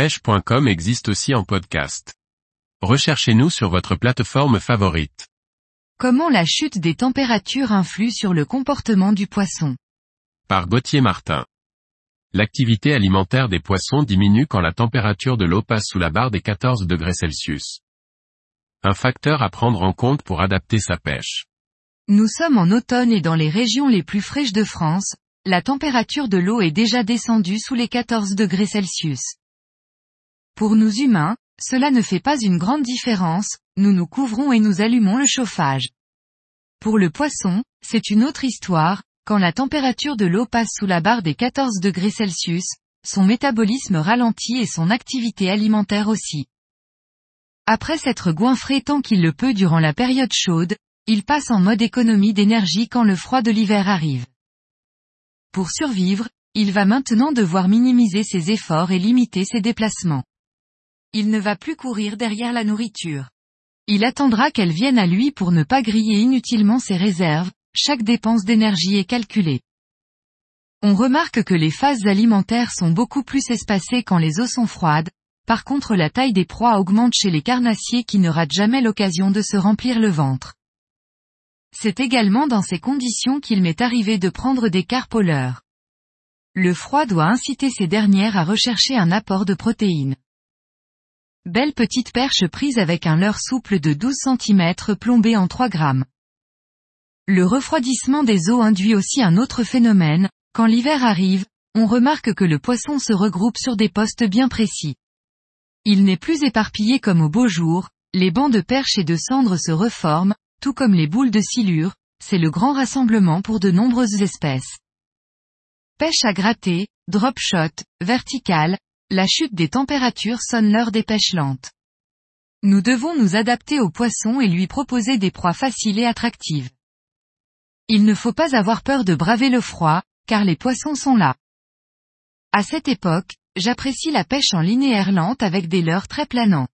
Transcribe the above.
pêche.com existe aussi en podcast. Recherchez-nous sur votre plateforme favorite. Comment la chute des températures influe sur le comportement du poisson? Par Gauthier Martin. L'activité alimentaire des poissons diminue quand la température de l'eau passe sous la barre des 14 degrés Celsius. Un facteur à prendre en compte pour adapter sa pêche. Nous sommes en automne et dans les régions les plus fraîches de France, la température de l'eau est déjà descendue sous les 14 degrés Celsius. Pour nous humains, cela ne fait pas une grande différence, nous nous couvrons et nous allumons le chauffage. Pour le poisson, c'est une autre histoire, quand la température de l'eau passe sous la barre des 14 degrés Celsius, son métabolisme ralentit et son activité alimentaire aussi. Après s'être goinfré tant qu'il le peut durant la période chaude, il passe en mode économie d'énergie quand le froid de l'hiver arrive. Pour survivre, il va maintenant devoir minimiser ses efforts et limiter ses déplacements. Il ne va plus courir derrière la nourriture. Il attendra qu'elle vienne à lui pour ne pas griller inutilement ses réserves, chaque dépense d'énergie est calculée. On remarque que les phases alimentaires sont beaucoup plus espacées quand les eaux sont froides, par contre la taille des proies augmente chez les carnassiers qui ne ratent jamais l'occasion de se remplir le ventre. C'est également dans ces conditions qu'il m'est arrivé de prendre des carpes au. Le froid doit inciter ces dernières à rechercher un apport de protéines. Belle petite perche prise avec un leurre souple de 12 cm plombé en 3 grammes. Le refroidissement des eaux induit aussi un autre phénomène, quand l'hiver arrive, on remarque que le poisson se regroupe sur des postes bien précis. Il n'est plus éparpillé comme au beau jour, les bancs de perches et de cendres se reforment, tout comme les boules de silure, c'est le grand rassemblement pour de nombreuses espèces. Pêche à gratter, drop shot, verticale, la chute des températures sonne l'heure des pêches lentes. Nous devons nous adapter au poisson et lui proposer des proies faciles et attractives. Il ne faut pas avoir peur de braver le froid, car les poissons sont là. À cette époque, j'apprécie la pêche en linéaire lente avec des leurres très planants.